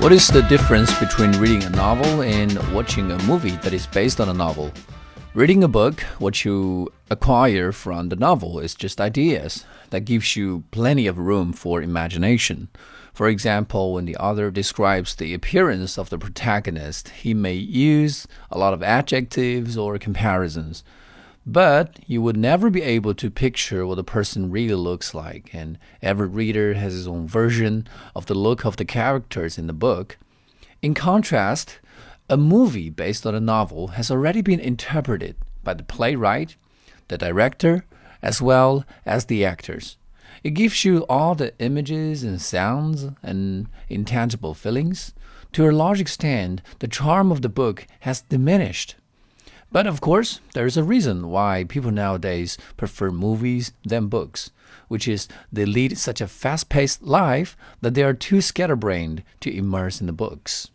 What is the difference between reading a novel and watching a movie that is based on a novel? Reading a book, what you acquire from the novel is just ideas. That gives you plenty of room for imagination. For example, when the author describes the appearance of the protagonist, he may use a lot of adjectives or comparisons. But you would never be able to picture what a person really looks like, and every reader has his own version of the look of the characters in the book. In contrast, a movie based on a novel has already been interpreted by the playwright, the director, as well as the actors. It gives you all the images and sounds and intangible feelings. To a large extent, the charm of the book has diminished. But of course, there is a reason why people nowadays prefer movies than books, which is they lead such a fast paced life that they are too scatterbrained to immerse in the books.